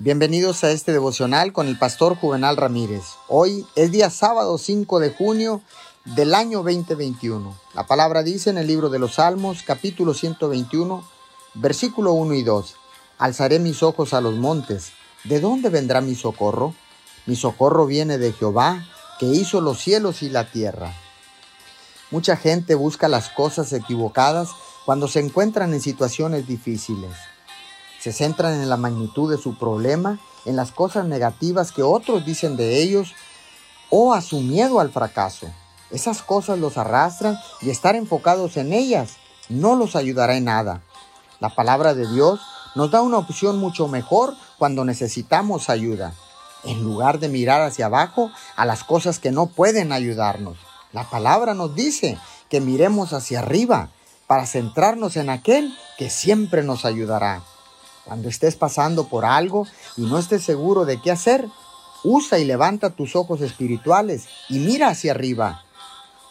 Bienvenidos a este devocional con el pastor Juvenal Ramírez. Hoy es día sábado 5 de junio del año 2021. La palabra dice en el libro de los Salmos, capítulo 121, versículo 1 y 2. Alzaré mis ojos a los montes. ¿De dónde vendrá mi socorro? Mi socorro viene de Jehová, que hizo los cielos y la tierra. Mucha gente busca las cosas equivocadas cuando se encuentran en situaciones difíciles. Se centran en la magnitud de su problema, en las cosas negativas que otros dicen de ellos o a su miedo al fracaso. Esas cosas los arrastran y estar enfocados en ellas no los ayudará en nada. La palabra de Dios nos da una opción mucho mejor cuando necesitamos ayuda, en lugar de mirar hacia abajo a las cosas que no pueden ayudarnos. La palabra nos dice que miremos hacia arriba para centrarnos en aquel que siempre nos ayudará. Cuando estés pasando por algo y no estés seguro de qué hacer, usa y levanta tus ojos espirituales y mira hacia arriba.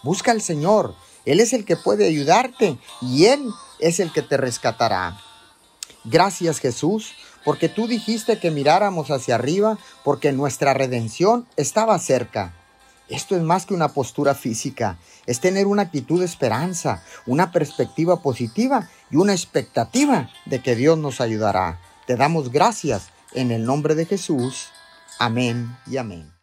Busca al Señor. Él es el que puede ayudarte y Él es el que te rescatará. Gracias Jesús, porque tú dijiste que miráramos hacia arriba, porque nuestra redención estaba cerca. Esto es más que una postura física, es tener una actitud de esperanza, una perspectiva positiva y una expectativa de que Dios nos ayudará. Te damos gracias en el nombre de Jesús. Amén y amén.